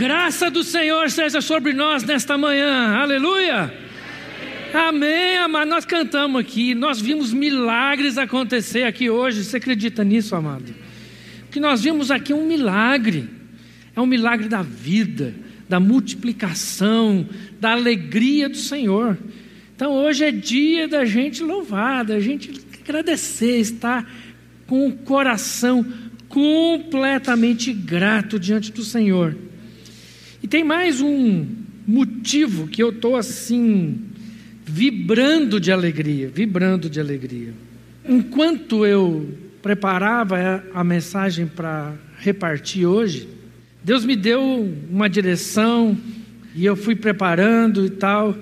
graça do Senhor seja sobre nós nesta manhã. Aleluia. Amém, amado. Nós cantamos aqui, nós vimos milagres acontecer aqui hoje. Você acredita nisso, amado? Que nós vimos aqui um milagre. É um milagre da vida, da multiplicação, da alegria do Senhor. Então hoje é dia da gente louvar, da gente agradecer, estar com o coração completamente grato diante do Senhor. E tem mais um motivo que eu estou assim, vibrando de alegria, vibrando de alegria. Enquanto eu preparava a mensagem para repartir hoje, Deus me deu uma direção e eu fui preparando e tal.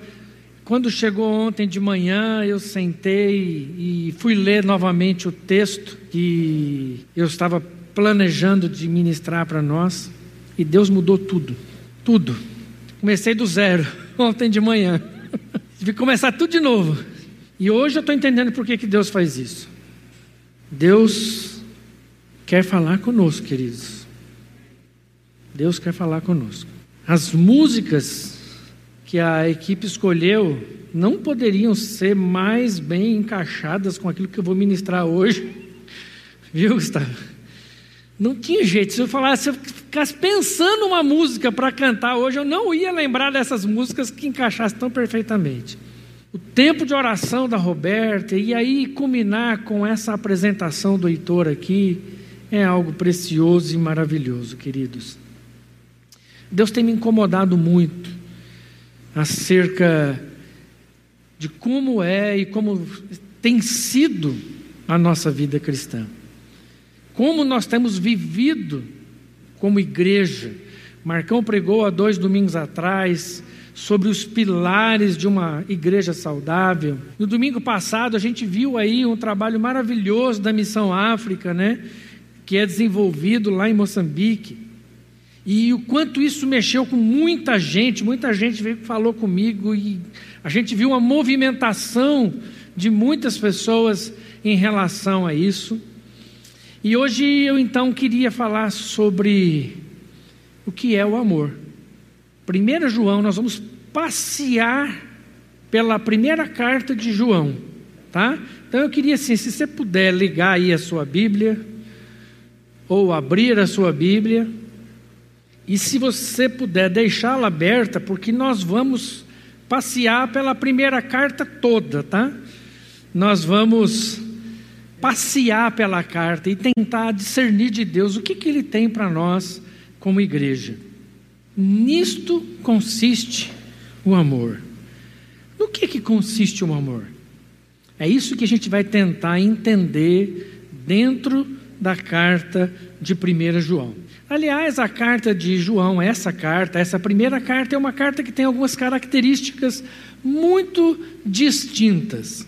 Quando chegou ontem de manhã, eu sentei e fui ler novamente o texto que eu estava planejando de ministrar para nós, e Deus mudou tudo, tudo. Comecei do zero ontem de manhã, tive que começar tudo de novo. E hoje eu estou entendendo por que, que Deus faz isso. Deus quer falar conosco, queridos. Deus quer falar conosco. As músicas que a equipe escolheu não poderiam ser mais bem encaixadas com aquilo que eu vou ministrar hoje. Viu, Gustavo? Não tinha jeito. Se eu falasse, se eu pensando uma música para cantar hoje, eu não ia lembrar dessas músicas que encaixassem tão perfeitamente. O tempo de oração da Roberta, e aí culminar com essa apresentação do Heitor aqui, é algo precioso e maravilhoso, queridos. Deus tem me incomodado muito acerca de como é e como tem sido a nossa vida cristã. Como nós temos vivido como igreja. Marcão pregou há dois domingos atrás sobre os pilares de uma igreja saudável. No domingo passado a gente viu aí um trabalho maravilhoso da Missão África, né? Que é desenvolvido lá em Moçambique. E o quanto isso mexeu com muita gente, muita gente veio falou comigo e a gente viu uma movimentação de muitas pessoas em relação a isso. E hoje eu então queria falar sobre o que é o amor. 1 João, nós vamos passear pela primeira carta de João, tá? Então eu queria assim, se você puder ligar aí a sua Bíblia ou abrir a sua Bíblia, e se você puder deixá-la aberta, porque nós vamos passear pela primeira carta toda, tá? Nós vamos passear pela carta e tentar discernir de Deus o que, que Ele tem para nós como igreja. Nisto consiste o amor. No que, que consiste o amor? É isso que a gente vai tentar entender dentro da carta de 1 João. Aliás, a carta de João, essa carta, essa primeira carta, é uma carta que tem algumas características muito distintas.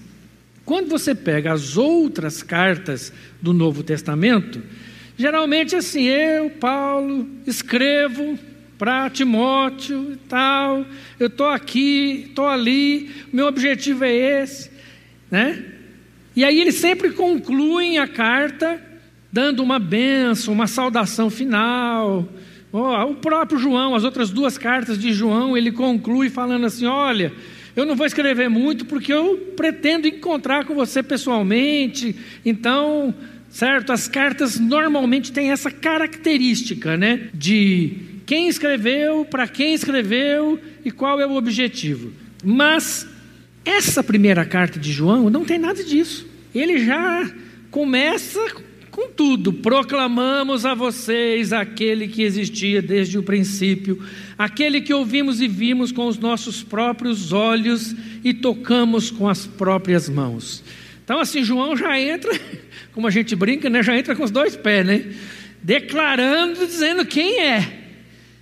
Quando você pega as outras cartas do Novo Testamento, geralmente assim, eu, Paulo, escrevo para Timóteo e tal, eu estou aqui, estou ali, meu objetivo é esse, né? E aí eles sempre concluem a carta dando uma benção, uma saudação final. Oh, o próprio João, as outras duas cartas de João, ele conclui falando assim: Olha, eu não vou escrever muito porque eu pretendo encontrar com você pessoalmente. Então, certo? As cartas normalmente têm essa característica, né? De quem escreveu, para quem escreveu e qual é o objetivo. Mas essa primeira carta de João não tem nada disso. Ele já começa Contudo, proclamamos a vocês aquele que existia desde o princípio, aquele que ouvimos e vimos com os nossos próprios olhos e tocamos com as próprias mãos. Então, assim, João já entra, como a gente brinca, né? Já entra com os dois pés, né? Declarando, dizendo quem é.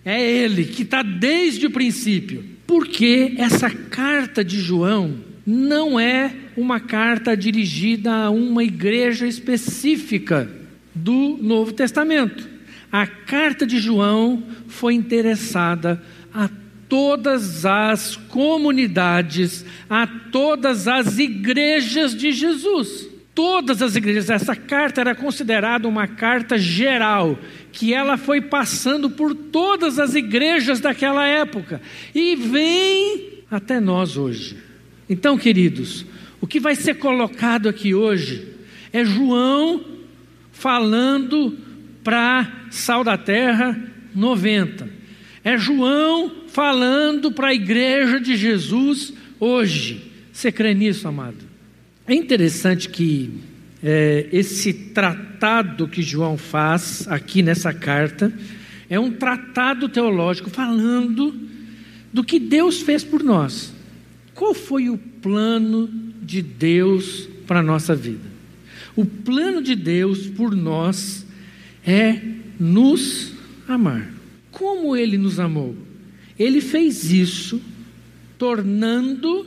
É ele que está desde o princípio. Porque essa carta de João não é uma carta dirigida a uma igreja específica do Novo Testamento. A carta de João foi interessada a todas as comunidades, a todas as igrejas de Jesus. todas as igrejas. Essa carta era considerada uma carta geral, que ela foi passando por todas as igrejas daquela época e vem até nós hoje. Então, queridos, o que vai ser colocado aqui hoje é João falando para Sal da Terra 90. É João falando para a igreja de Jesus hoje. Você crê nisso, amado? É interessante que é, esse tratado que João faz aqui nessa carta é um tratado teológico falando do que Deus fez por nós. Qual foi o plano de Deus para a nossa vida? O plano de Deus por nós é nos amar. Como ele nos amou? Ele fez isso tornando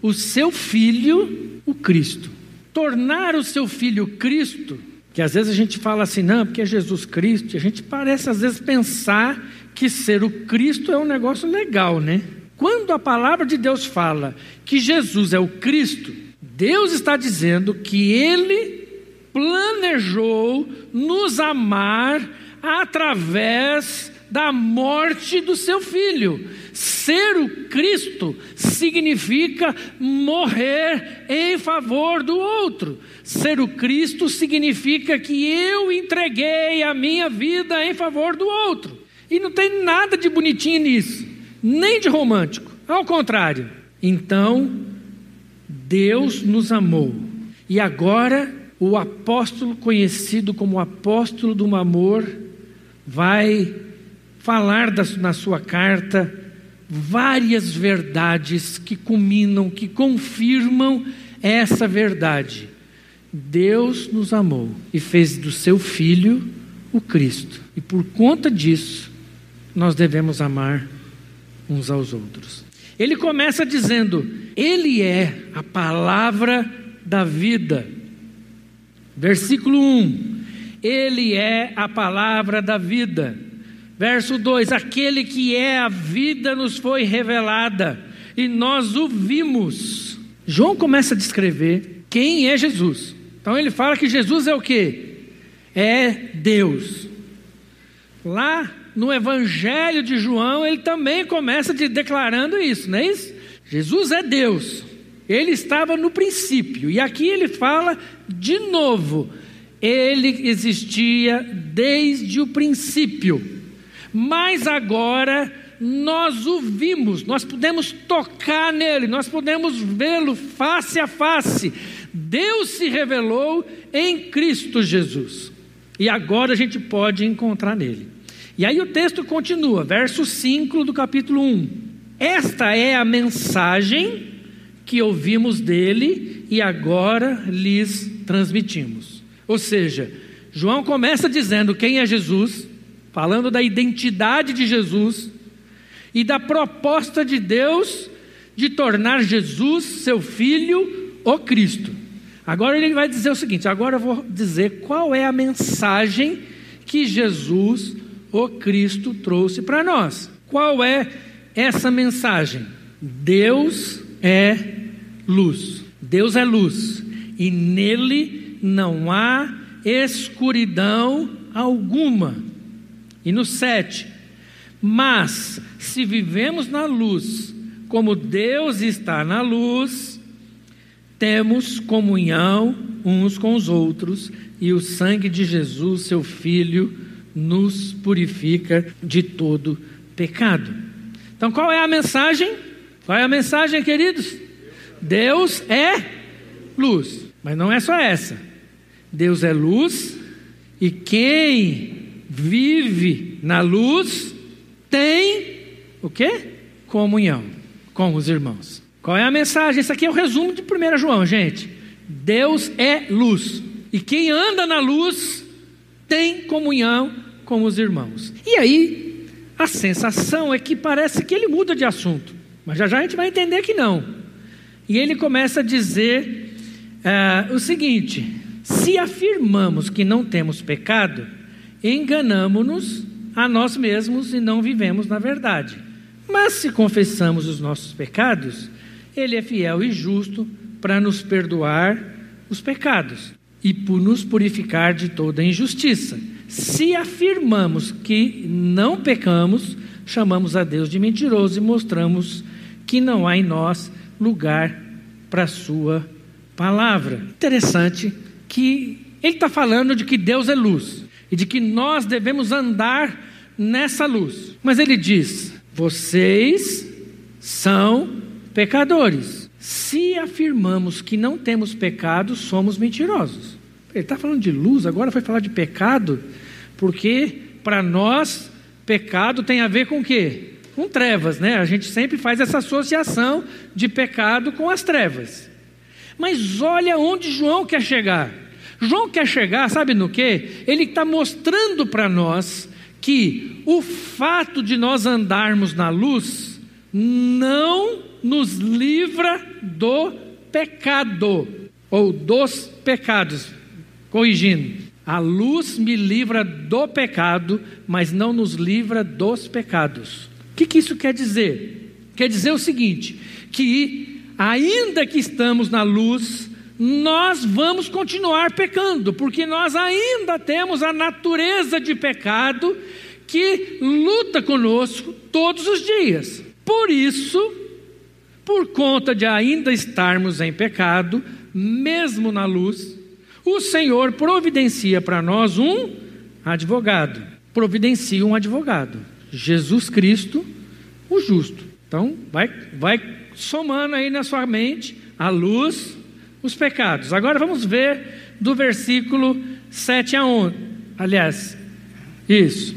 o seu filho o Cristo. Tornar o seu filho Cristo, que às vezes a gente fala assim, não, porque é Jesus Cristo, e a gente parece às vezes pensar que ser o Cristo é um negócio legal, né? Quando a palavra de Deus fala que Jesus é o Cristo, Deus está dizendo que ele planejou nos amar através da morte do seu filho. Ser o Cristo significa morrer em favor do outro. Ser o Cristo significa que eu entreguei a minha vida em favor do outro. E não tem nada de bonitinho nisso, nem de romântico. Ao contrário. Então, Deus nos amou. E agora, o apóstolo conhecido como apóstolo do amor vai falar na sua carta várias verdades que culminam, que confirmam essa verdade. Deus nos amou e fez do seu Filho o Cristo. E por conta disso, nós devemos amar uns aos outros. Ele começa dizendo: Ele é a palavra da vida. Versículo 1: Ele é a palavra da vida. Verso 2: Aquele que é a vida nos foi revelada e nós o vimos. João começa a descrever quem é Jesus. Então ele fala que Jesus é o que? É Deus. Lá no Evangelho de João, ele também começa de, declarando isso, não é isso? Jesus é Deus. Ele estava no princípio. E aqui ele fala de novo: ele existia desde o princípio mas agora nós o vimos, nós podemos tocar nele, nós podemos vê-lo face a face. Deus se revelou em Cristo Jesus. E agora a gente pode encontrar nele. E aí o texto continua, verso 5 do capítulo 1. Esta é a mensagem que ouvimos dele e agora lhes transmitimos. Ou seja, João começa dizendo quem é Jesus, falando da identidade de Jesus e da proposta de Deus de tornar Jesus, seu filho, o Cristo. Agora ele vai dizer o seguinte: agora eu vou dizer qual é a mensagem que Jesus, o Cristo, trouxe para nós. Qual é essa mensagem? Deus é luz. Deus é luz e nele não há escuridão alguma. E no 7, mas se vivemos na luz, como Deus está na luz, temos comunhão uns com os outros, e o sangue de Jesus, seu Filho, nos purifica de todo pecado. Então, qual é a mensagem? Qual é a mensagem, queridos? Deus é luz, mas não é só essa. Deus é luz, e quem vive na luz tem o quê? Comunhão com os irmãos. Qual é a mensagem? Isso aqui é o resumo de 1 João, gente. Deus é luz. E quem anda na luz tem comunhão com os irmãos. E aí, a sensação é que parece que ele muda de assunto. Mas já já a gente vai entender que não. E ele começa a dizer uh, o seguinte: se afirmamos que não temos pecado, enganamos-nos a nós mesmos e não vivemos na verdade. Mas se confessamos os nossos pecados, Ele é fiel e justo para nos perdoar os pecados e por nos purificar de toda injustiça. Se afirmamos que não pecamos, chamamos a Deus de mentiroso e mostramos que não há em nós lugar para a Sua palavra. Interessante que ele está falando de que Deus é luz e de que nós devemos andar nessa luz. Mas ele diz: vocês são pecadores. Se afirmamos que não temos pecado, somos mentirosos. Ele está falando de luz, agora foi falar de pecado, porque para nós, pecado tem a ver com o quê? Com trevas, né? A gente sempre faz essa associação de pecado com as trevas. Mas olha onde João quer chegar. João quer chegar, sabe no que? Ele está mostrando para nós que o fato de nós andarmos na luz não nos livra do pecado, ou dos pecados. Corrigindo, a luz me livra do pecado, mas não nos livra dos pecados. Que, que isso quer dizer? Quer dizer o seguinte: que ainda que estamos na luz, nós vamos continuar pecando, porque nós ainda temos a natureza de pecado que luta conosco todos os dias. Por isso, por conta de ainda estarmos em pecado, mesmo na luz, o Senhor providencia para nós um advogado. Providencia um advogado. Jesus Cristo, o justo. Então, vai, vai somando aí na sua mente a luz, os pecados. Agora vamos ver do versículo 7 a 11. Aliás, isso.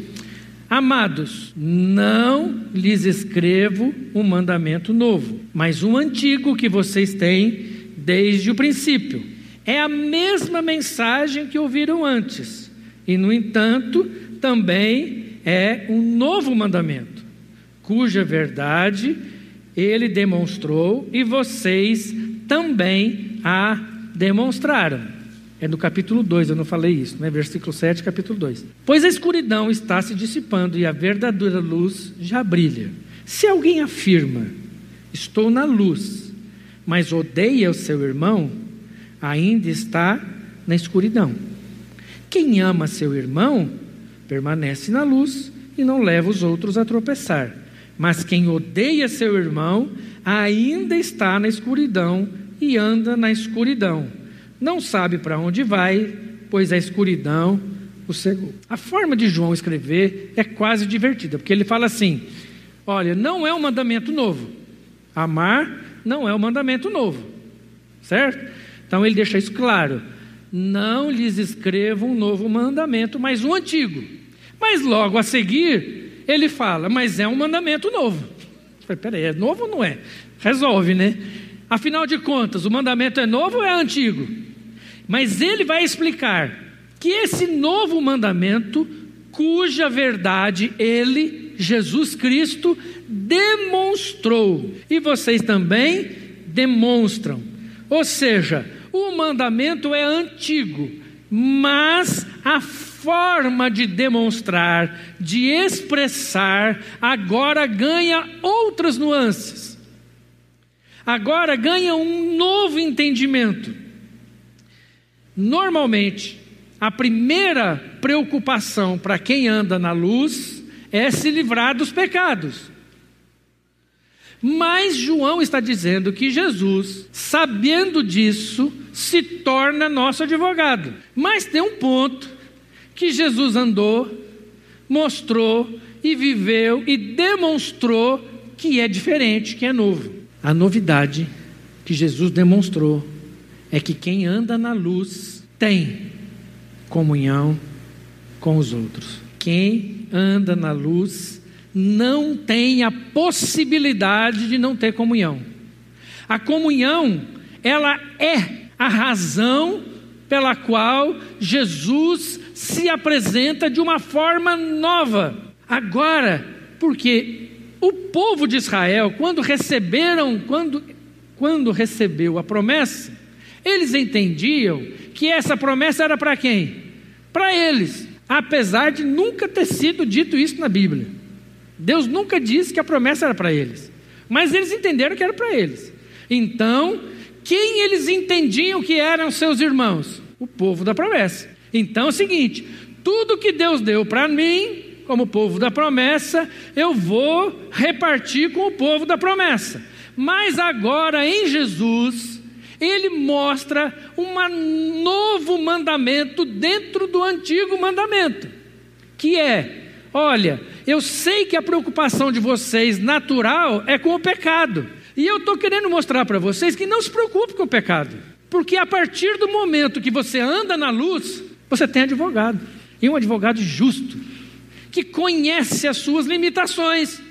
Amados, não lhes escrevo um mandamento novo, mas um antigo que vocês têm desde o princípio. É a mesma mensagem que ouviram antes, e no entanto, também é um novo mandamento, cuja verdade ele demonstrou e vocês também a demonstraram. É no capítulo 2, eu não falei isso, né? versículo 7, capítulo 2. Pois a escuridão está se dissipando e a verdadeira luz já brilha. Se alguém afirma, estou na luz, mas odeia o seu irmão, ainda está na escuridão. Quem ama seu irmão, permanece na luz e não leva os outros a tropeçar. Mas quem odeia seu irmão, ainda está na escuridão e anda na escuridão não sabe para onde vai, pois a escuridão o cegou. A forma de João escrever é quase divertida, porque ele fala assim: olha, não é um mandamento novo. Amar não é um mandamento novo, certo? Então ele deixa isso claro. Não lhes escrevo um novo mandamento, mas um antigo. Mas logo a seguir, ele fala, mas é um mandamento novo. Peraí, é novo ou não é? Resolve, né? Afinal de contas, o mandamento é novo ou é antigo? Mas ele vai explicar que esse novo mandamento, cuja verdade ele, Jesus Cristo, demonstrou, e vocês também demonstram. Ou seja, o mandamento é antigo, mas a forma de demonstrar, de expressar, agora ganha outras nuances. Agora ganha um novo entendimento. Normalmente, a primeira preocupação para quem anda na luz é se livrar dos pecados. Mas João está dizendo que Jesus, sabendo disso, se torna nosso advogado. Mas tem um ponto que Jesus andou, mostrou e viveu e demonstrou que é diferente, que é novo. A novidade que Jesus demonstrou é que quem anda na luz tem comunhão com os outros. Quem anda na luz não tem a possibilidade de não ter comunhão. A comunhão, ela é a razão pela qual Jesus se apresenta de uma forma nova. Agora, porque o povo de Israel, quando receberam, quando, quando recebeu a promessa, eles entendiam que essa promessa era para quem? Para eles, apesar de nunca ter sido dito isso na Bíblia. Deus nunca disse que a promessa era para eles, mas eles entenderam que era para eles. Então, Quem eles entendiam que eram seus irmãos? O povo da promessa. Então é o seguinte: tudo que Deus deu para mim, como povo da promessa, eu vou repartir com o povo da promessa. Mas agora em Jesus, ele mostra um novo mandamento dentro do antigo mandamento, que é: olha, eu sei que a preocupação de vocês natural é com o pecado, e eu estou querendo mostrar para vocês que não se preocupe com o pecado, porque a partir do momento que você anda na luz, você tem advogado, e um advogado justo, que conhece as suas limitações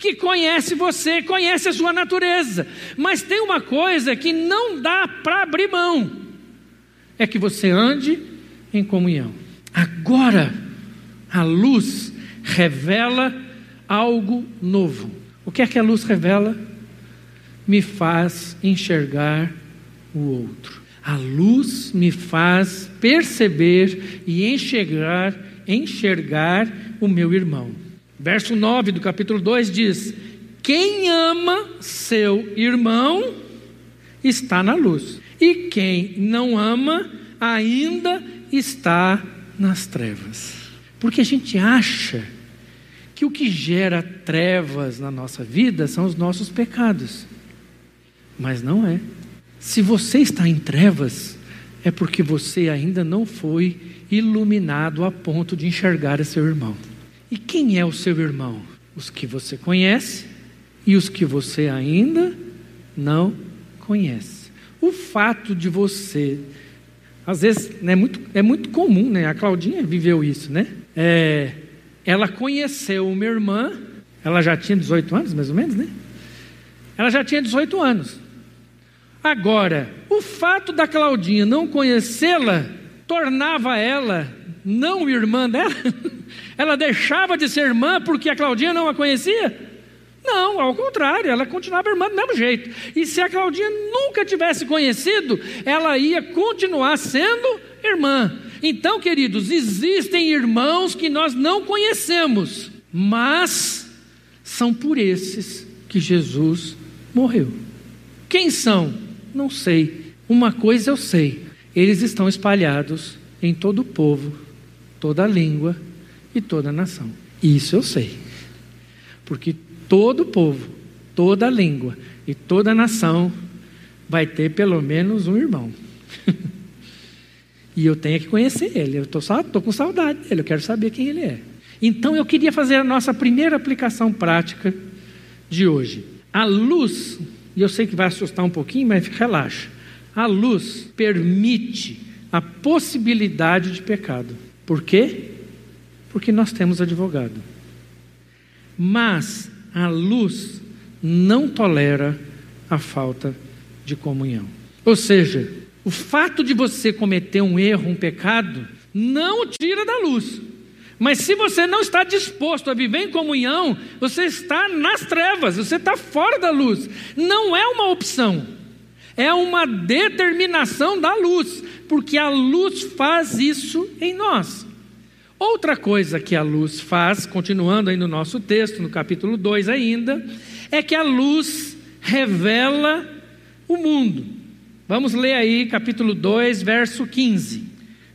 que conhece você, conhece a sua natureza. Mas tem uma coisa que não dá para abrir mão: é que você ande em comunhão. Agora, a luz revela algo novo. O que é que a luz revela? Me faz enxergar o outro. A luz me faz perceber e enxergar, enxergar o meu irmão. Verso 9 do capítulo 2 diz: Quem ama seu irmão está na luz, e quem não ama ainda está nas trevas. Porque a gente acha que o que gera trevas na nossa vida são os nossos pecados. Mas não é. Se você está em trevas, é porque você ainda não foi iluminado a ponto de enxergar seu irmão. E quem é o seu irmão? Os que você conhece e os que você ainda não conhece. O fato de você, às vezes, é, muito, é muito comum, né? A Claudinha viveu isso, né? É, ela conheceu uma irmã, ela já tinha 18 anos, mais ou menos, né? Ela já tinha 18 anos. Agora, o fato da Claudinha não conhecê-la tornava ela não irmã dela? Ela deixava de ser irmã porque a Claudinha não a conhecia? Não, ao contrário, ela continuava irmã do mesmo jeito. E se a Claudinha nunca tivesse conhecido, ela ia continuar sendo irmã. Então, queridos, existem irmãos que nós não conhecemos, mas são por esses que Jesus morreu. Quem são? Não sei. Uma coisa eu sei: eles estão espalhados em todo o povo toda língua e toda nação. Isso eu sei. Porque todo povo, toda língua e toda nação vai ter pelo menos um irmão. e eu tenho que conhecer ele. Eu estou com saudade dele, eu quero saber quem ele é. Então eu queria fazer a nossa primeira aplicação prática de hoje. A luz, e eu sei que vai assustar um pouquinho, mas relaxa. A luz permite a possibilidade de pecado. Por quê? Porque nós temos advogado. Mas a luz não tolera a falta de comunhão. Ou seja, o fato de você cometer um erro, um pecado, não tira da luz. Mas se você não está disposto a viver em comunhão, você está nas trevas, você está fora da luz. Não é uma opção, é uma determinação da luz porque a luz faz isso em nós. Outra coisa que a luz faz, continuando aí no nosso texto, no capítulo 2 ainda, é que a luz revela o mundo. Vamos ler aí capítulo 2, verso 15.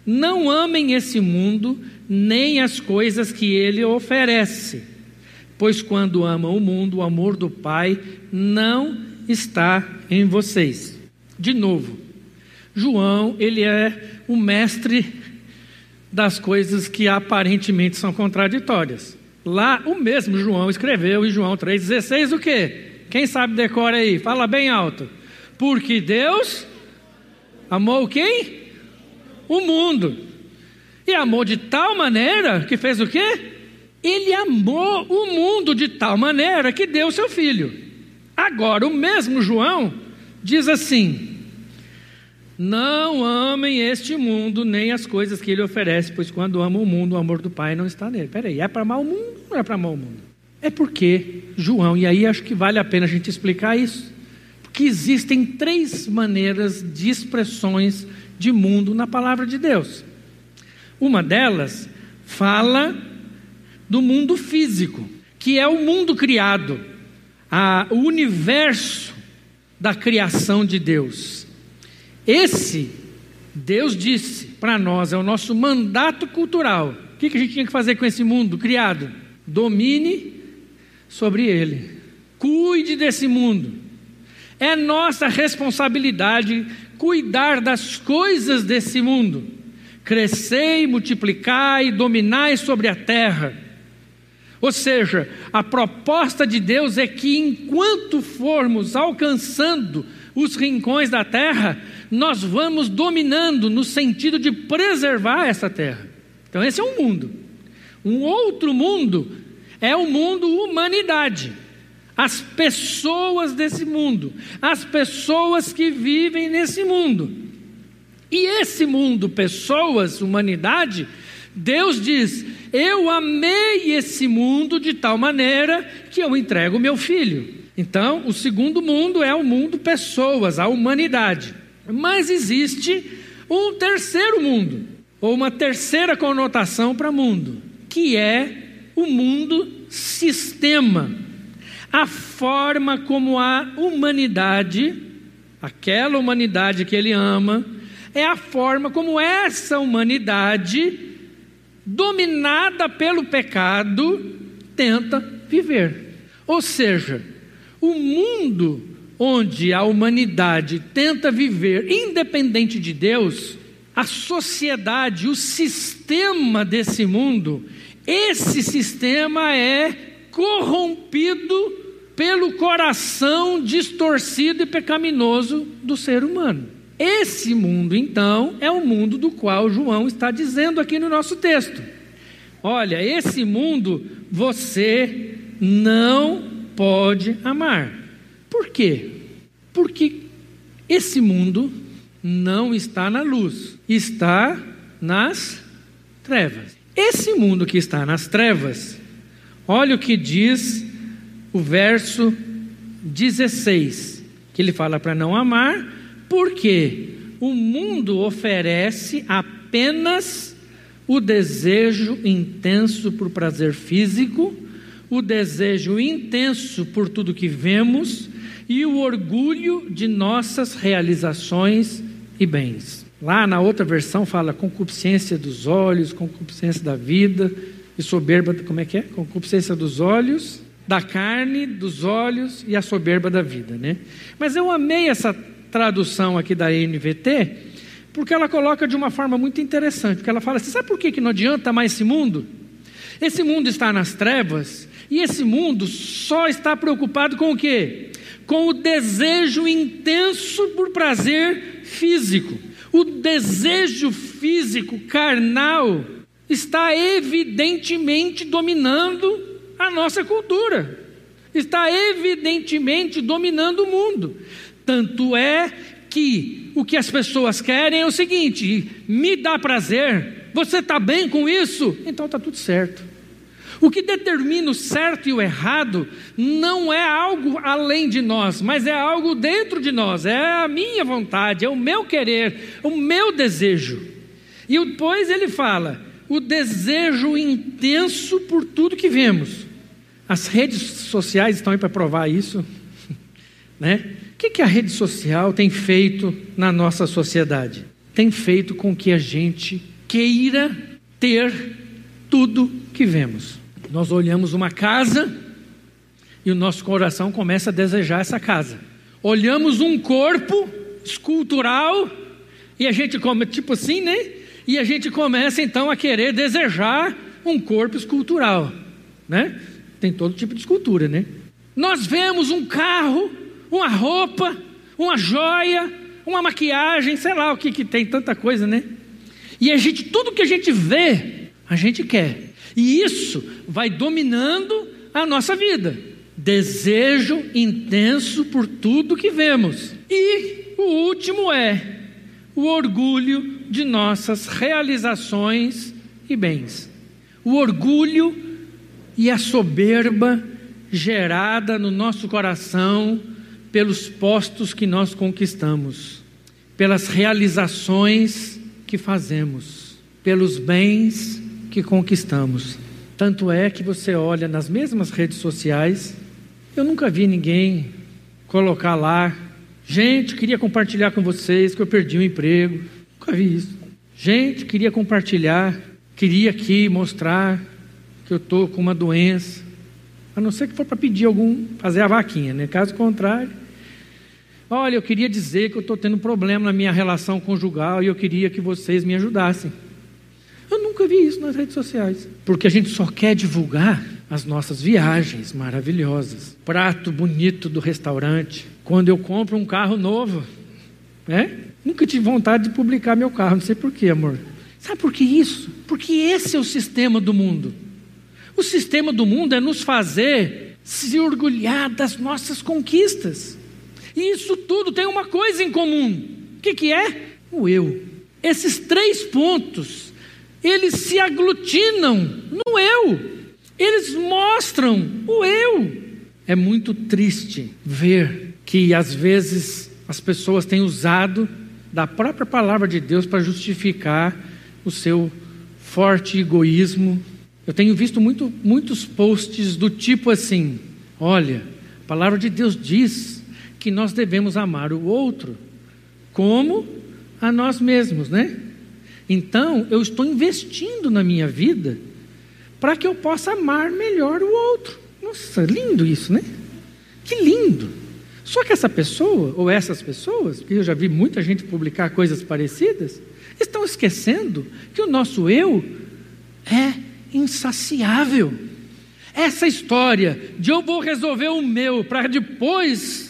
Não amem esse mundo, nem as coisas que ele oferece, pois quando amam o mundo, o amor do Pai não está em vocês. De novo, João, ele é o mestre das coisas que aparentemente são contraditórias. Lá o mesmo João escreveu em João 3,16 o quê? Quem sabe decora aí? Fala bem alto. Porque Deus amou quem? O mundo. E amou de tal maneira que fez o quê? Ele amou o mundo de tal maneira que deu seu filho. Agora, o mesmo João diz assim: não amem este mundo, nem as coisas que ele oferece, pois quando amam o mundo, o amor do Pai não está nele. Peraí, é para amar o mundo ou não é para amar o mundo? É porque João, e aí acho que vale a pena a gente explicar isso, porque existem três maneiras de expressões de mundo na palavra de Deus. Uma delas fala do mundo físico, que é o mundo criado, a, o universo da criação de Deus Esse, Deus disse para nós, é o nosso mandato cultural. O que a gente tinha que fazer com esse mundo criado? Domine sobre ele, cuide desse mundo. É nossa responsabilidade cuidar das coisas desse mundo. Crescei, multiplicai, dominai sobre a terra ou seja, a proposta de Deus é que enquanto formos alcançando os rincões da terra, nós vamos dominando no sentido de preservar essa terra. Então, esse é um mundo. Um outro mundo é o mundo humanidade. As pessoas desse mundo, as pessoas que vivem nesse mundo. E esse mundo, pessoas, humanidade, Deus diz: Eu amei esse mundo de tal maneira que eu entrego meu filho. Então, o segundo mundo é o mundo pessoas, a humanidade. Mas existe um terceiro mundo, ou uma terceira conotação para mundo, que é o mundo sistema. A forma como a humanidade, aquela humanidade que ele ama, é a forma como essa humanidade dominada pelo pecado, tenta viver. Ou seja, o mundo onde a humanidade tenta viver independente de Deus, a sociedade, o sistema desse mundo, esse sistema é corrompido pelo coração distorcido e pecaminoso do ser humano. Esse mundo, então, é o mundo do qual João está dizendo aqui no nosso texto. Olha, esse mundo você não pode amar. Por quê? Porque esse mundo não está na luz, está nas trevas. Esse mundo que está nas trevas, olha o que diz o verso 16, que ele fala para não amar, porque o mundo oferece apenas o desejo intenso por prazer físico, o desejo intenso por tudo que vemos e o orgulho de nossas realizações e bens. Lá na outra versão fala concupiscência dos olhos, concupiscência da vida e soberba, como é que é? Concupiscência dos olhos, da carne, dos olhos e a soberba da vida, né? Mas eu amei essa tradução aqui da NVT, porque ela coloca de uma forma muito interessante, porque ela fala assim, sabe por que, que não adianta mais esse mundo? Esse mundo está nas trevas, e esse mundo só está preocupado com o quê? Com o desejo intenso por prazer físico. O desejo físico, carnal, está evidentemente dominando a nossa cultura, está evidentemente dominando o mundo. Tanto é que o que as pessoas querem é o seguinte: me dá prazer, você está bem com isso? Então está tudo certo. O que determina o certo e o errado não é algo além de nós, mas é algo dentro de nós, é a minha vontade, é o meu querer, o meu desejo. E depois ele fala: o desejo intenso por tudo que vemos. As redes sociais estão aí para provar isso, né? Que, que a rede social tem feito na nossa sociedade? Tem feito com que a gente queira ter tudo que vemos. Nós olhamos uma casa e o nosso coração começa a desejar essa casa. Olhamos um corpo escultural e a gente come, tipo assim, né? E a gente começa então a querer desejar um corpo escultural, né? Tem todo tipo de escultura, né? Nós vemos um carro uma roupa, uma joia, uma maquiagem, sei lá o que, que tem, tanta coisa, né? E a gente, tudo que a gente vê, a gente quer. E isso vai dominando a nossa vida. Desejo intenso por tudo que vemos. E o último é o orgulho de nossas realizações e bens. O orgulho e a soberba gerada no nosso coração pelos postos que nós conquistamos, pelas realizações que fazemos, pelos bens que conquistamos. Tanto é que você olha nas mesmas redes sociais, eu nunca vi ninguém colocar lá Gente, queria compartilhar com vocês que eu perdi o um emprego. Nunca vi isso. Gente, queria compartilhar, queria aqui mostrar que eu estou com uma doença. A não ser que for para pedir algum, fazer a vaquinha, né? Caso contrário. Olha, eu queria dizer que eu estou tendo um problema na minha relação conjugal e eu queria que vocês me ajudassem. Eu nunca vi isso nas redes sociais. Porque a gente só quer divulgar as nossas viagens maravilhosas, prato bonito do restaurante. Quando eu compro um carro novo, né? Nunca tive vontade de publicar meu carro, não sei porquê, amor. Sabe por que isso? Porque esse é o sistema do mundo. O sistema do mundo é nos fazer se orgulhar das nossas conquistas. E isso tudo tem uma coisa em comum. O que, que é? O eu. Esses três pontos, eles se aglutinam no eu. Eles mostram o eu. É muito triste ver que às vezes as pessoas têm usado da própria palavra de Deus para justificar o seu forte egoísmo. Eu tenho visto muito, muitos posts do tipo assim: olha, a palavra de Deus diz que nós devemos amar o outro como a nós mesmos, né? Então, eu estou investindo na minha vida para que eu possa amar melhor o outro. Nossa, lindo isso, né? Que lindo. Só que essa pessoa, ou essas pessoas, porque eu já vi muita gente publicar coisas parecidas, estão esquecendo que o nosso eu é insaciável. Essa história de eu vou resolver o meu para depois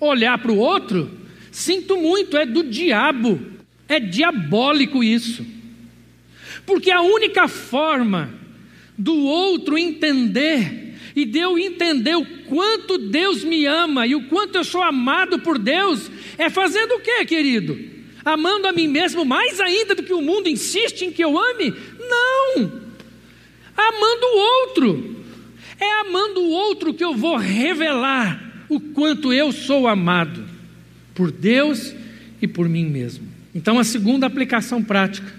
olhar para o outro, sinto muito, é do diabo, é diabólico isso. Porque a única forma do outro entender e de eu entender o quanto Deus me ama e o quanto eu sou amado por Deus, é fazendo o que, querido? Amando a mim mesmo mais ainda do que o mundo insiste em que eu ame? Não! Amando o outro. É amando o outro que eu vou revelar o quanto eu sou amado por Deus e por mim mesmo. Então, a segunda aplicação prática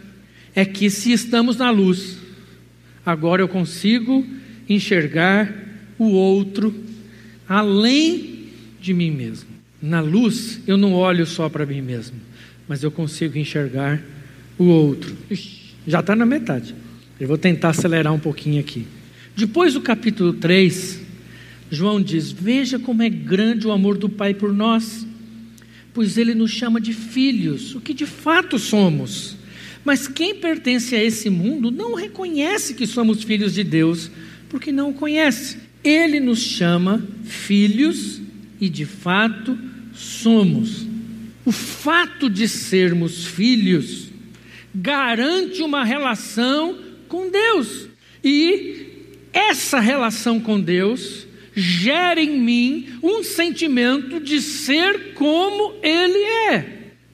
é que se estamos na luz, agora eu consigo enxergar o outro além de mim mesmo. Na luz, eu não olho só para mim mesmo, mas eu consigo enxergar o outro. Ixi, já está na metade. Eu vou tentar acelerar um pouquinho aqui. Depois do capítulo 3, João diz: Veja como é grande o amor do Pai por nós, pois ele nos chama de filhos, o que de fato somos. Mas quem pertence a esse mundo não reconhece que somos filhos de Deus, porque não o conhece. Ele nos chama filhos e de fato somos. O fato de sermos filhos garante uma relação com Deus. E essa relação com Deus gera em mim um sentimento de ser como Ele é.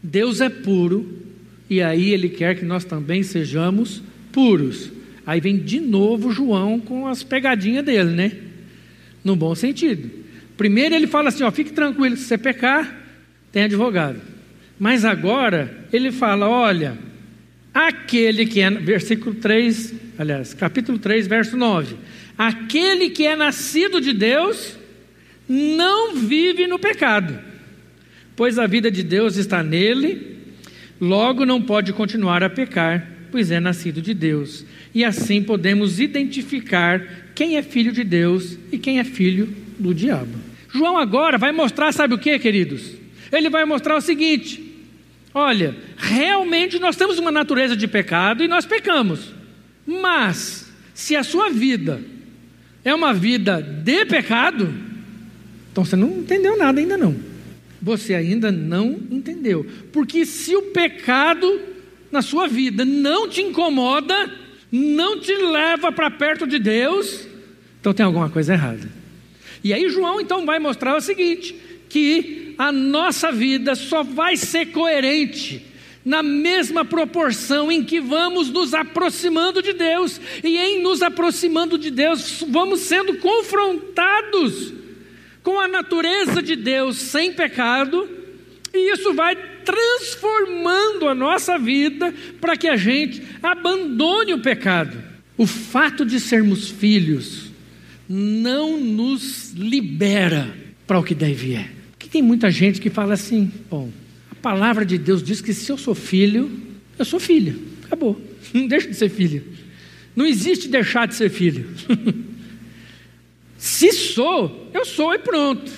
Deus é puro e aí Ele quer que nós também sejamos puros. Aí vem de novo João com as pegadinhas dele, né? no bom sentido. Primeiro ele fala assim: ó, fique tranquilo, se você pecar, tem advogado. Mas agora ele fala: olha, aquele que é, versículo 3, aliás, capítulo 3, verso 9: aquele que é nascido de Deus não vive no pecado, pois a vida de Deus está nele, logo não pode continuar a pecar, pois é nascido de Deus. E assim podemos identificar quem é filho de Deus e quem é filho do diabo. João agora vai mostrar, sabe o que, queridos? Ele vai mostrar o seguinte: olha, realmente nós temos uma natureza de pecado e nós pecamos, mas se a sua vida é uma vida de pecado, então você não entendeu nada ainda não. Você ainda não entendeu. Porque se o pecado na sua vida não te incomoda, não te leva para perto de Deus, então tem alguma coisa errada. E aí João então vai mostrar o seguinte: que a nossa vida só vai ser coerente na mesma proporção em que vamos nos aproximando de Deus, e em nos aproximando de Deus, vamos sendo confrontados com a natureza de Deus sem pecado, e isso vai transformando a nossa vida para que a gente abandone o pecado. O fato de sermos filhos não nos libera para o que deve é. O que tem muita gente que fala assim: bom, palavra de Deus diz que se eu sou filho, eu sou filho. Acabou. Não deixa de ser filho. Não existe deixar de ser filho. se sou, eu sou e pronto.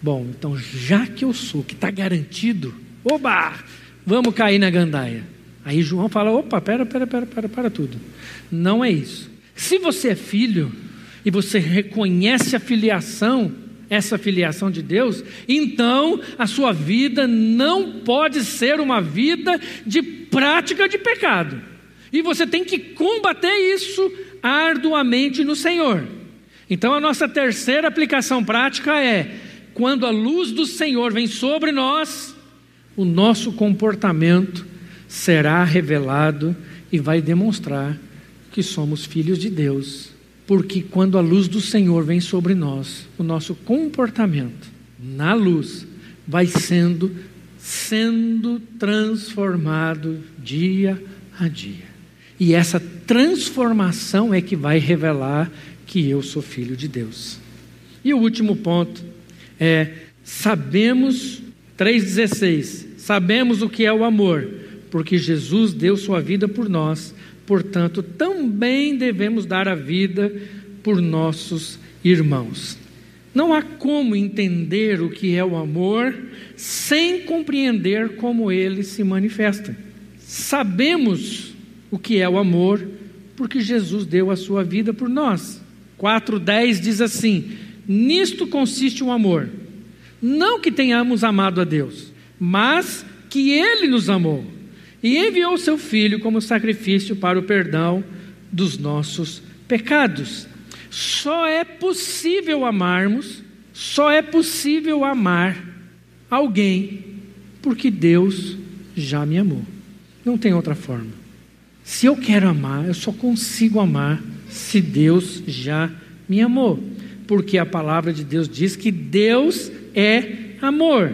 Bom, então já que eu sou, que está garantido, oba, vamos cair na gandaia. Aí João fala: opa, pera, pera, pera, pera, para tudo. Não é isso. Se você é filho e você reconhece a filiação, essa filiação de Deus, então a sua vida não pode ser uma vida de prática de pecado. E você tem que combater isso arduamente no Senhor. Então a nossa terceira aplicação prática é: quando a luz do Senhor vem sobre nós, o nosso comportamento será revelado e vai demonstrar que somos filhos de Deus. Porque quando a luz do Senhor vem sobre nós, o nosso comportamento na luz vai sendo sendo transformado dia a dia. E essa transformação é que vai revelar que eu sou filho de Deus. E o último ponto é sabemos 3:16. Sabemos o que é o amor, porque Jesus deu sua vida por nós. Portanto, também devemos dar a vida por nossos irmãos. Não há como entender o que é o amor sem compreender como ele se manifesta. Sabemos o que é o amor porque Jesus deu a sua vida por nós. 4:10 diz assim: Nisto consiste o amor, não que tenhamos amado a Deus, mas que ele nos amou e enviou seu filho como sacrifício para o perdão dos nossos pecados. Só é possível amarmos, só é possível amar alguém porque Deus já me amou. Não tem outra forma. Se eu quero amar, eu só consigo amar se Deus já me amou. Porque a palavra de Deus diz que Deus é amor.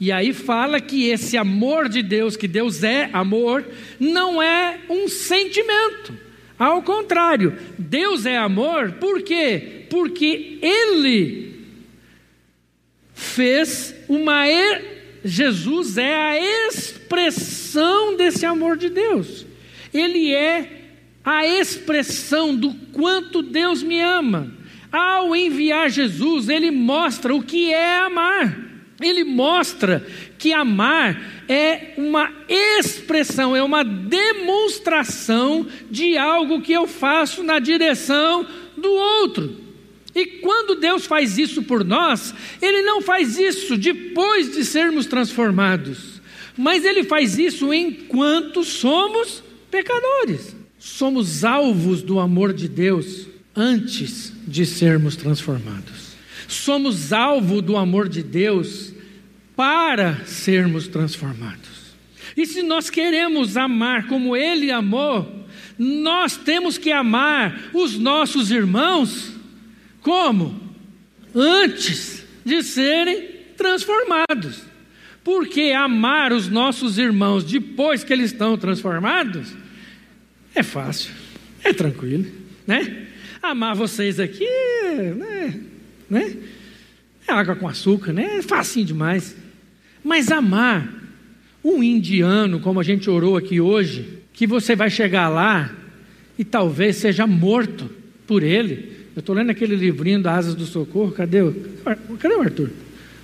E aí fala que esse amor de Deus, que Deus é amor, não é um sentimento. Ao contrário, Deus é amor, por quê? Porque Ele fez uma. Jesus é a expressão desse amor de Deus. Ele é a expressão do quanto Deus me ama. Ao enviar Jesus, ele mostra o que é amar. Ele mostra que amar é uma expressão, é uma demonstração de algo que eu faço na direção do outro. E quando Deus faz isso por nós, Ele não faz isso depois de sermos transformados, mas Ele faz isso enquanto somos pecadores. Somos alvos do amor de Deus antes de sermos transformados. Somos alvo do amor de Deus para sermos transformados. E se nós queremos amar como Ele amou, nós temos que amar os nossos irmãos como? Antes de serem transformados. Porque amar os nossos irmãos depois que eles estão transformados é fácil, é tranquilo, né? Amar vocês aqui, né? né? É água com açúcar, né? É facinho demais. Mas amar um indiano, como a gente orou aqui hoje, que você vai chegar lá e talvez seja morto por ele. Eu estou lendo aquele livrinho da Asas do Socorro, cadê o, cadê o Arthur?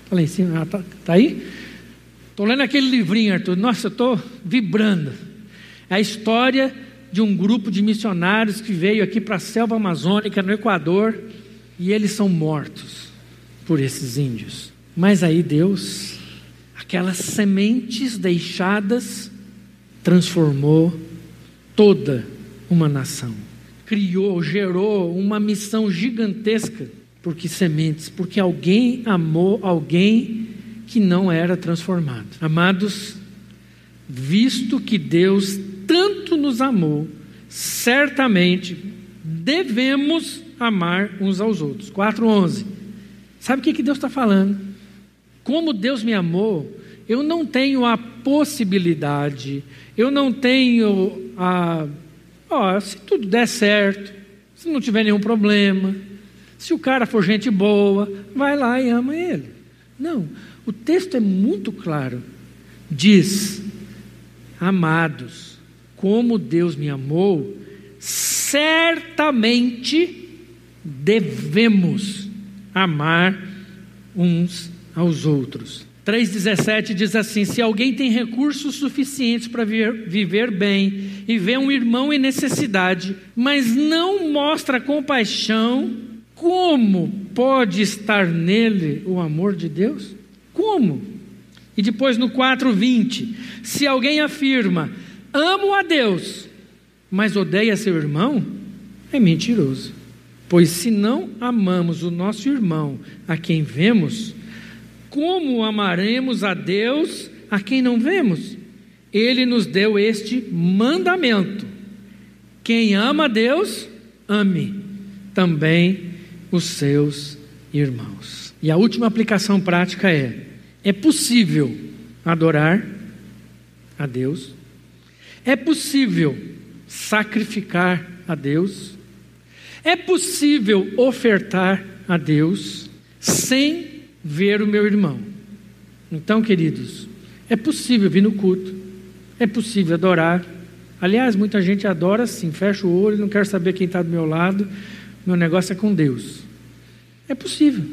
Está lá em cima, está tá aí? Estou lendo aquele livrinho, Arthur. Nossa, eu estou vibrando. É a história de um grupo de missionários que veio aqui para a selva amazônica, no Equador, e eles são mortos por esses índios. Mas aí Deus, aquelas sementes deixadas, transformou toda uma nação. Criou, gerou uma missão gigantesca, porque sementes, porque alguém amou alguém que não era transformado. Amados, visto que Deus tanto nos amou, certamente devemos amar uns aos outros. 4,11. Sabe o que, que Deus está falando? Como Deus me amou, eu não tenho a possibilidade, eu não tenho a. Ó, se tudo der certo, se não tiver nenhum problema, se o cara for gente boa, vai lá e ama ele. Não, o texto é muito claro. Diz: Amados, como Deus me amou, certamente devemos amar uns aos outros. 3,17 diz assim: Se alguém tem recursos suficientes para viver bem e vê um irmão em necessidade, mas não mostra compaixão, como pode estar nele o amor de Deus? Como? E depois no 4:20, se alguém afirma: "Amo a Deus", mas odeia seu irmão, é mentiroso. Pois se não amamos o nosso irmão a quem vemos, como amaremos a Deus a quem não vemos? Ele nos deu este mandamento: quem ama a Deus, ame também os seus irmãos. E a última aplicação prática é: é possível adorar a Deus, é possível sacrificar a Deus, é possível ofertar a Deus sem ver o meu irmão. Então, queridos, é possível vir no culto, é possível adorar. Aliás, muita gente adora assim, fecha o olho, não quer saber quem está do meu lado, meu negócio é com Deus. É possível.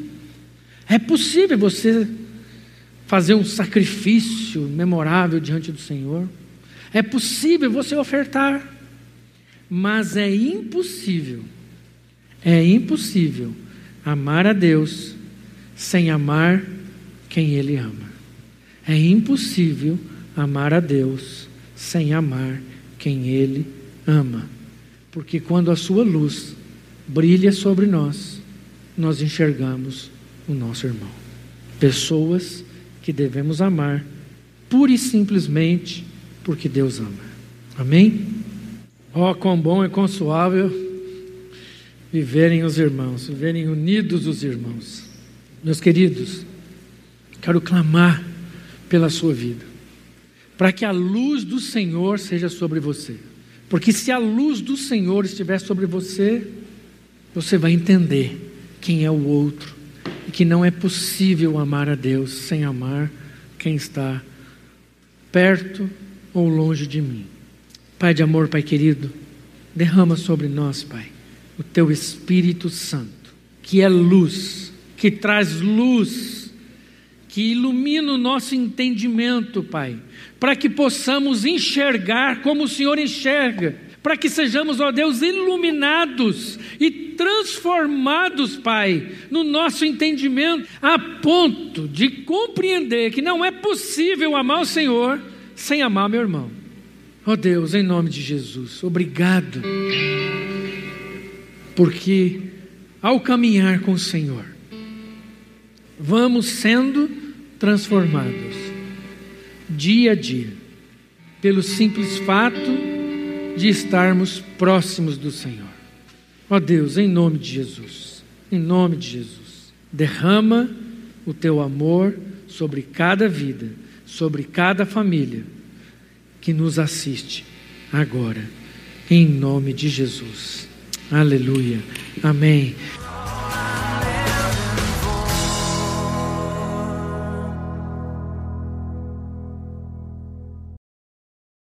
É possível você fazer um sacrifício memorável diante do Senhor. É possível você ofertar. Mas é impossível, é impossível amar a Deus sem amar quem Ele ama. É impossível amar a Deus sem amar quem Ele ama. Porque quando a Sua luz brilha sobre nós, nós enxergamos o nosso irmão. Pessoas que devemos amar, pura e simplesmente porque Deus ama. Amém? Oh, quão bom e suave viverem os irmãos, viverem unidos os irmãos. Meus queridos, quero clamar pela sua vida, para que a luz do Senhor seja sobre você. Porque se a luz do Senhor estiver sobre você, você vai entender quem é o outro e que não é possível amar a Deus sem amar quem está perto ou longe de mim. Pai de amor, Pai querido, derrama sobre nós, Pai, o teu Espírito Santo, que é luz, que traz luz, que ilumina o nosso entendimento, Pai, para que possamos enxergar como o Senhor enxerga para que sejamos, ó Deus, iluminados e transformados, Pai, no nosso entendimento, a ponto de compreender que não é possível amar o Senhor sem amar meu irmão. Ó Deus, em nome de Jesus, obrigado, porque ao caminhar com o Senhor, vamos sendo transformados dia a dia, pelo simples fato de estarmos próximos do Senhor. Ó Deus, em nome de Jesus, em nome de Jesus, derrama o teu amor sobre cada vida, sobre cada família que nos assiste agora, em nome de Jesus. Aleluia. Amém.